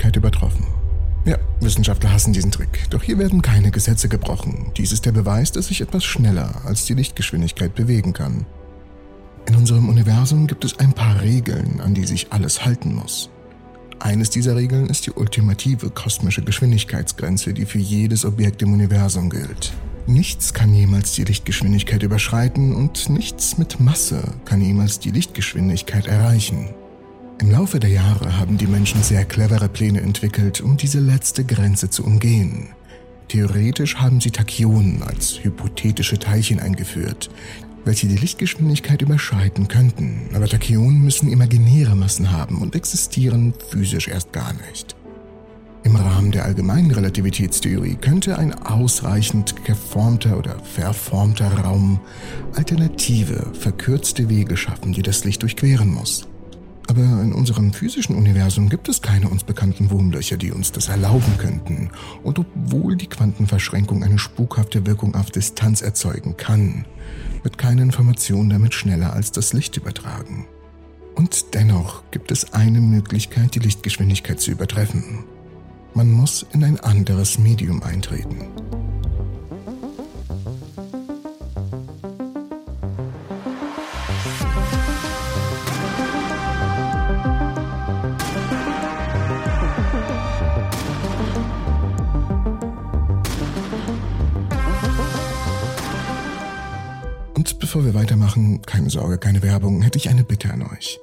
Lichtgeschwindigkeit übertroffen. Ja, Wissenschaftler hassen diesen Trick, doch hier werden keine Gesetze gebrochen. Dies ist der Beweis, dass sich etwas schneller als die Lichtgeschwindigkeit bewegen kann. In unserem Universum gibt es ein paar Regeln, an die sich alles halten muss. Eines dieser Regeln ist die ultimative kosmische Geschwindigkeitsgrenze, die für jedes Objekt im Universum gilt. Nichts kann jemals die Lichtgeschwindigkeit überschreiten und nichts mit Masse kann jemals die Lichtgeschwindigkeit erreichen. Im Laufe der Jahre haben die Menschen sehr clevere Pläne entwickelt, um diese letzte Grenze zu umgehen. Theoretisch haben sie Tachyonen als hypothetische Teilchen eingeführt, welche die Lichtgeschwindigkeit überschreiten könnten, aber Tachyonen müssen imaginäre Massen haben und existieren physisch erst gar nicht. Im Rahmen der allgemeinen Relativitätstheorie könnte ein ausreichend geformter oder verformter Raum alternative, verkürzte Wege schaffen, die das Licht durchqueren muss. Aber in unserem physischen Universum gibt es keine uns bekannten Wurmlöcher, die uns das erlauben könnten. Und obwohl die Quantenverschränkung eine spukhafte Wirkung auf Distanz erzeugen kann, wird keine Information damit schneller als das Licht übertragen. Und dennoch gibt es eine Möglichkeit, die Lichtgeschwindigkeit zu übertreffen. Man muss in ein anderes Medium eintreten. Bevor wir weitermachen, keine Sorge, keine Werbung, hätte ich eine Bitte an euch.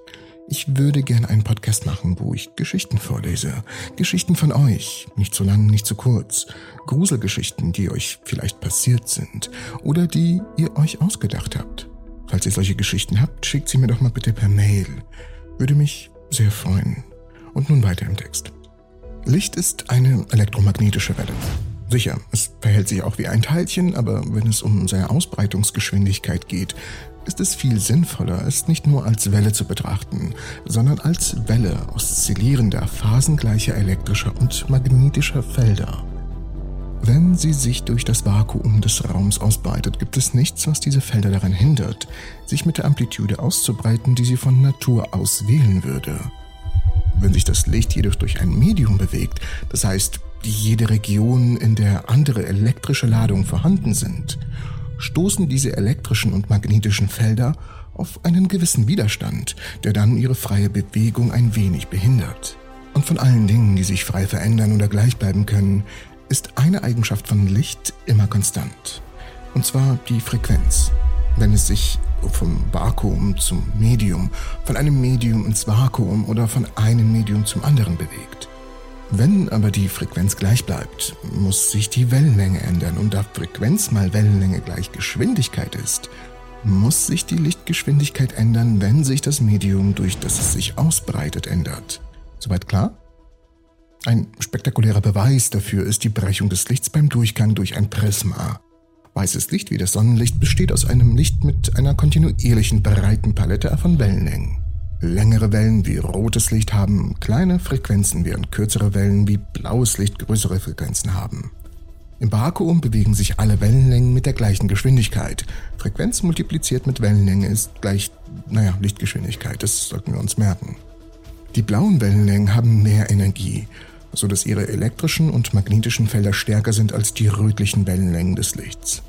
Ich würde gerne einen Podcast machen, wo ich Geschichten vorlese. Geschichten von euch. Nicht zu lang, nicht zu kurz. Gruselgeschichten, die euch vielleicht passiert sind oder die ihr euch ausgedacht habt. Falls ihr solche Geschichten habt, schickt sie mir doch mal bitte per Mail. Würde mich sehr freuen. Und nun weiter im Text. Licht ist eine elektromagnetische Welle. Sicher, es verhält sich auch wie ein Teilchen, aber wenn es um seine Ausbreitungsgeschwindigkeit geht, ist es viel sinnvoller, es nicht nur als Welle zu betrachten, sondern als Welle oszillierender, phasengleicher elektrischer und magnetischer Felder. Wenn sie sich durch das Vakuum des Raums ausbreitet, gibt es nichts, was diese Felder daran hindert, sich mit der Amplitude auszubreiten, die sie von Natur aus wählen würde. Wenn sich das Licht jedoch durch ein Medium bewegt, das heißt jede Region, in der andere elektrische Ladungen vorhanden sind, stoßen diese elektrischen und magnetischen Felder auf einen gewissen Widerstand, der dann ihre freie Bewegung ein wenig behindert. Und von allen Dingen, die sich frei verändern oder gleich bleiben können, ist eine Eigenschaft von Licht immer konstant. Und zwar die Frequenz. Wenn es sich vom Vakuum zum Medium, von einem Medium ins Vakuum oder von einem Medium zum anderen bewegt. Wenn aber die Frequenz gleich bleibt, muss sich die Wellenlänge ändern und da Frequenz mal Wellenlänge gleich Geschwindigkeit ist, muss sich die Lichtgeschwindigkeit ändern, wenn sich das Medium, durch das es sich ausbreitet, ändert. Soweit klar? Ein spektakulärer Beweis dafür ist die Brechung des Lichts beim Durchgang durch ein Prisma. Weißes Licht wie das Sonnenlicht besteht aus einem Licht mit einer kontinuierlichen breiten Palette von Wellenlängen. Längere Wellen wie rotes Licht haben kleine Frequenzen, während kürzere Wellen wie blaues Licht größere Frequenzen haben. Im Vakuum bewegen sich alle Wellenlängen mit der gleichen Geschwindigkeit. Frequenz multipliziert mit Wellenlänge ist gleich, naja, Lichtgeschwindigkeit, das sollten wir uns merken. Die blauen Wellenlängen haben mehr Energie, so dass ihre elektrischen und magnetischen Felder stärker sind als die rötlichen Wellenlängen des Lichts.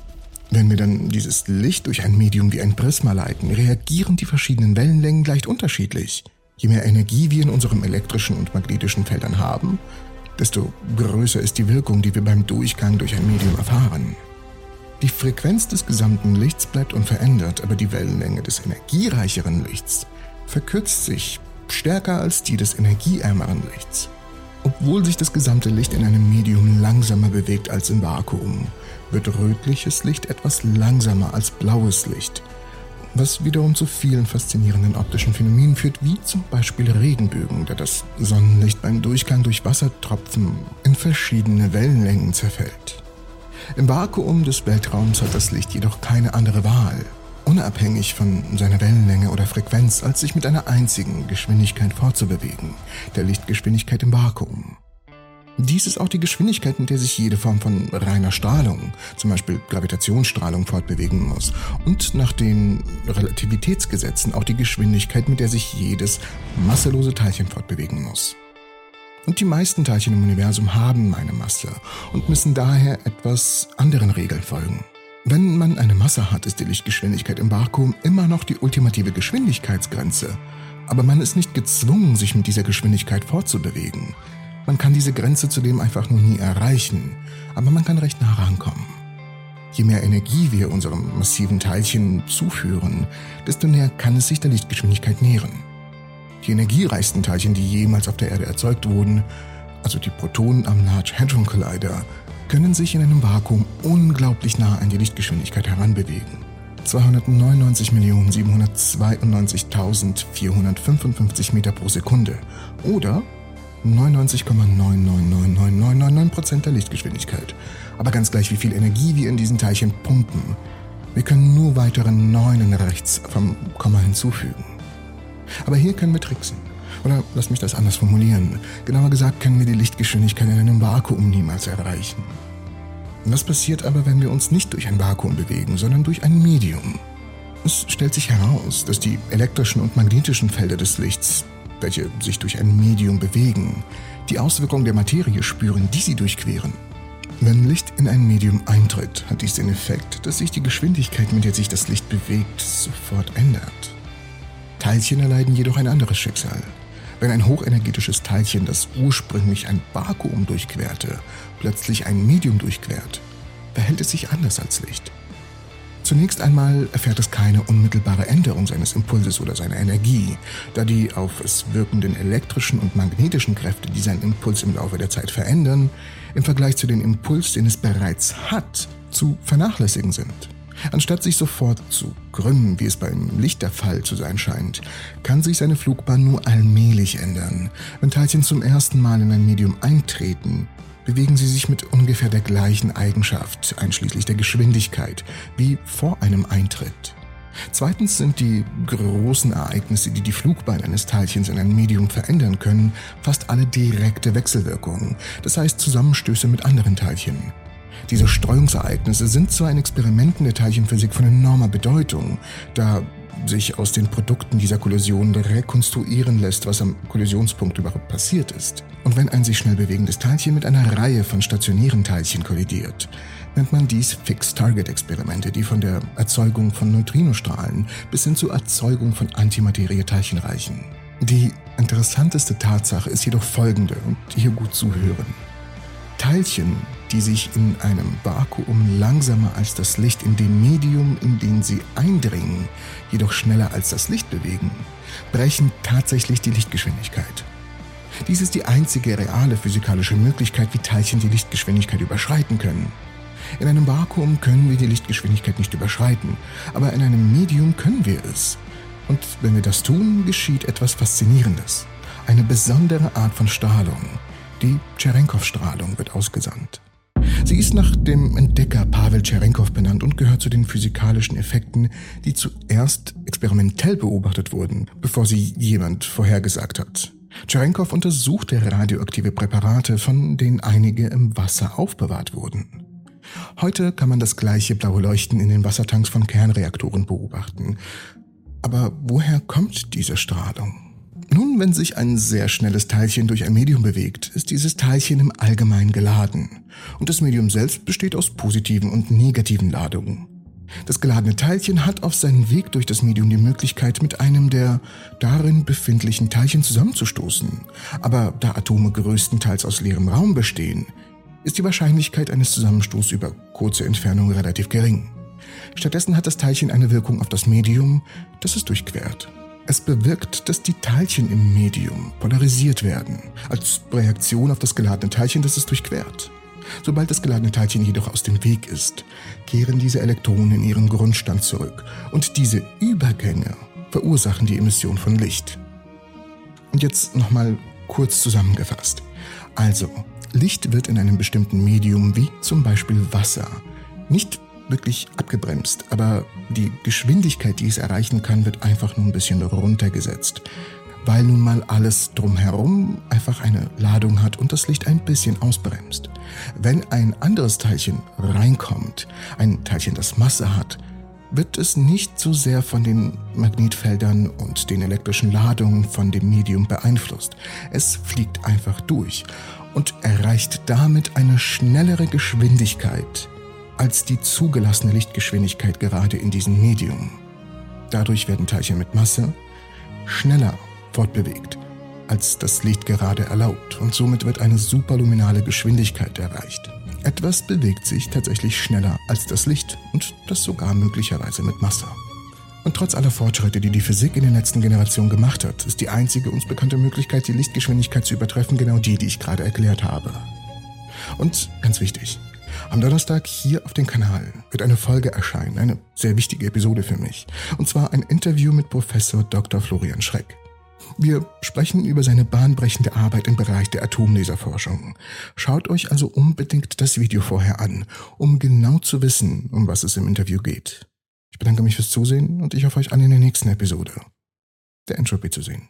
Wenn wir dann dieses Licht durch ein Medium wie ein Prisma leiten, reagieren die verschiedenen Wellenlängen leicht unterschiedlich. Je mehr Energie wir in unserem elektrischen und magnetischen Feldern haben, desto größer ist die Wirkung, die wir beim Durchgang durch ein Medium erfahren. Die Frequenz des gesamten Lichts bleibt unverändert, aber die Wellenlänge des energiereicheren Lichts verkürzt sich stärker als die des energieärmeren Lichts. Obwohl sich das gesamte Licht in einem Medium langsamer bewegt als im Vakuum, wird rötliches Licht etwas langsamer als blaues Licht, was wiederum zu vielen faszinierenden optischen Phänomenen führt, wie zum Beispiel Regenbögen, da das Sonnenlicht beim Durchgang durch Wassertropfen in verschiedene Wellenlängen zerfällt. Im Vakuum des Weltraums hat das Licht jedoch keine andere Wahl, unabhängig von seiner Wellenlänge oder Frequenz, als sich mit einer einzigen Geschwindigkeit fortzubewegen, der Lichtgeschwindigkeit im Vakuum. Dies ist auch die Geschwindigkeit, mit der sich jede Form von reiner Strahlung, zum Beispiel Gravitationsstrahlung, fortbewegen muss. Und nach den Relativitätsgesetzen auch die Geschwindigkeit, mit der sich jedes masselose Teilchen fortbewegen muss. Und die meisten Teilchen im Universum haben eine Masse und müssen daher etwas anderen Regeln folgen. Wenn man eine Masse hat, ist die Lichtgeschwindigkeit im Vakuum immer noch die ultimative Geschwindigkeitsgrenze. Aber man ist nicht gezwungen, sich mit dieser Geschwindigkeit fortzubewegen. Man kann diese Grenze zudem einfach nur nie erreichen, aber man kann recht nah rankommen. Je mehr Energie wir unserem massiven Teilchen zuführen, desto näher kann es sich der Lichtgeschwindigkeit nähern. Die energiereichsten Teilchen, die jemals auf der Erde erzeugt wurden, also die Protonen am Large Hadron Collider, können sich in einem Vakuum unglaublich nah an die Lichtgeschwindigkeit heranbewegen. 299.792.455 Meter pro Sekunde oder 99,999999% der Lichtgeschwindigkeit. Aber ganz gleich, wie viel Energie wir in diesen Teilchen pumpen. Wir können nur weitere Neunen rechts vom Komma hinzufügen. Aber hier können wir tricksen. Oder lass mich das anders formulieren. Genauer gesagt können wir die Lichtgeschwindigkeit in einem Vakuum niemals erreichen. Was passiert aber, wenn wir uns nicht durch ein Vakuum bewegen, sondern durch ein Medium? Es stellt sich heraus, dass die elektrischen und magnetischen Felder des Lichts, welche sich durch ein Medium bewegen, die Auswirkungen der Materie spüren, die sie durchqueren. Wenn Licht in ein Medium eintritt, hat dies den Effekt, dass sich die Geschwindigkeit, mit der sich das Licht bewegt, sofort ändert. Teilchen erleiden jedoch ein anderes Schicksal. Wenn ein hochenergetisches Teilchen, das ursprünglich ein Vakuum durchquerte, plötzlich ein Medium durchquert, verhält es sich anders als Licht. Zunächst einmal erfährt es keine unmittelbare Änderung seines Impulses oder seiner Energie, da die auf es wirkenden elektrischen und magnetischen Kräfte, die seinen Impuls im Laufe der Zeit verändern, im Vergleich zu dem Impuls, den es bereits hat, zu vernachlässigen sind. Anstatt sich sofort zu krümmen, wie es beim Licht der Fall zu sein scheint, kann sich seine Flugbahn nur allmählich ändern. Wenn Teilchen zum ersten Mal in ein Medium eintreten, bewegen sie sich mit ungefähr der gleichen Eigenschaft, einschließlich der Geschwindigkeit, wie vor einem Eintritt. Zweitens sind die großen Ereignisse, die die Flugbahn eines Teilchens in ein Medium verändern können, fast alle direkte Wechselwirkungen, das heißt Zusammenstöße mit anderen Teilchen. Diese Streuungsereignisse sind zwar in Experimenten der Teilchenphysik von enormer Bedeutung, da sich aus den Produkten dieser Kollision rekonstruieren lässt, was am Kollisionspunkt überhaupt passiert ist. Und wenn ein sich schnell bewegendes Teilchen mit einer Reihe von stationären Teilchen kollidiert, nennt man dies Fixed-Target-Experimente, die von der Erzeugung von Neutrinostrahlen bis hin zur Erzeugung von Antimaterie-Teilchen reichen. Die interessanteste Tatsache ist jedoch folgende und hier gut zuhören. Teilchen, die sich in einem Vakuum langsamer als das Licht in dem Medium, in den sie eindringen, jedoch schneller als das Licht bewegen, brechen tatsächlich die Lichtgeschwindigkeit. Dies ist die einzige reale physikalische Möglichkeit, wie Teilchen die Lichtgeschwindigkeit überschreiten können. In einem Vakuum können wir die Lichtgeschwindigkeit nicht überschreiten, aber in einem Medium können wir es. Und wenn wir das tun, geschieht etwas Faszinierendes. Eine besondere Art von Strahlung, die Cherenkov-Strahlung wird ausgesandt. Sie ist nach dem Entdecker Pavel Cherenkov benannt und gehört zu den physikalischen Effekten, die zuerst experimentell beobachtet wurden, bevor sie jemand vorhergesagt hat. Cherenkov untersuchte radioaktive Präparate, von denen einige im Wasser aufbewahrt wurden. Heute kann man das gleiche blaue Leuchten in den Wassertanks von Kernreaktoren beobachten. Aber woher kommt diese Strahlung? Nun, wenn sich ein sehr schnelles Teilchen durch ein Medium bewegt, ist dieses Teilchen im Allgemeinen geladen. Und das Medium selbst besteht aus positiven und negativen Ladungen. Das geladene Teilchen hat auf seinem Weg durch das Medium die Möglichkeit, mit einem der darin befindlichen Teilchen zusammenzustoßen. Aber da Atome größtenteils aus leerem Raum bestehen, ist die Wahrscheinlichkeit eines Zusammenstoßes über kurze Entfernung relativ gering. Stattdessen hat das Teilchen eine Wirkung auf das Medium, das es durchquert. Es bewirkt, dass die Teilchen im Medium polarisiert werden, als Reaktion auf das geladene Teilchen, das es durchquert. Sobald das geladene Teilchen jedoch aus dem Weg ist, kehren diese Elektronen in ihren Grundstand zurück und diese Übergänge verursachen die Emission von Licht. Und jetzt nochmal kurz zusammengefasst. Also, Licht wird in einem bestimmten Medium wie zum Beispiel Wasser nicht wirklich abgebremst, aber die Geschwindigkeit, die es erreichen kann, wird einfach nur ein bisschen runtergesetzt, weil nun mal alles drumherum einfach eine Ladung hat und das Licht ein bisschen ausbremst. Wenn ein anderes Teilchen reinkommt, ein Teilchen, das Masse hat, wird es nicht so sehr von den Magnetfeldern und den elektrischen Ladungen von dem Medium beeinflusst. Es fliegt einfach durch und erreicht damit eine schnellere Geschwindigkeit als die zugelassene Lichtgeschwindigkeit gerade in diesem Medium. Dadurch werden Teilchen mit Masse schneller fortbewegt, als das Licht gerade erlaubt und somit wird eine superluminale Geschwindigkeit erreicht. Etwas bewegt sich tatsächlich schneller als das Licht und das sogar möglicherweise mit Masse. Und trotz aller Fortschritte, die die Physik in den letzten Generationen gemacht hat, ist die einzige uns bekannte Möglichkeit, die Lichtgeschwindigkeit zu übertreffen, genau die, die ich gerade erklärt habe. Und ganz wichtig, am Donnerstag hier auf dem Kanal wird eine Folge erscheinen, eine sehr wichtige Episode für mich. Und zwar ein Interview mit Professor Dr. Florian Schreck. Wir sprechen über seine bahnbrechende Arbeit im Bereich der Atomlaserforschung. Schaut euch also unbedingt das Video vorher an, um genau zu wissen, um was es im Interview geht. Ich bedanke mich fürs Zusehen und ich hoffe euch alle in der nächsten Episode der Entropy zu sehen.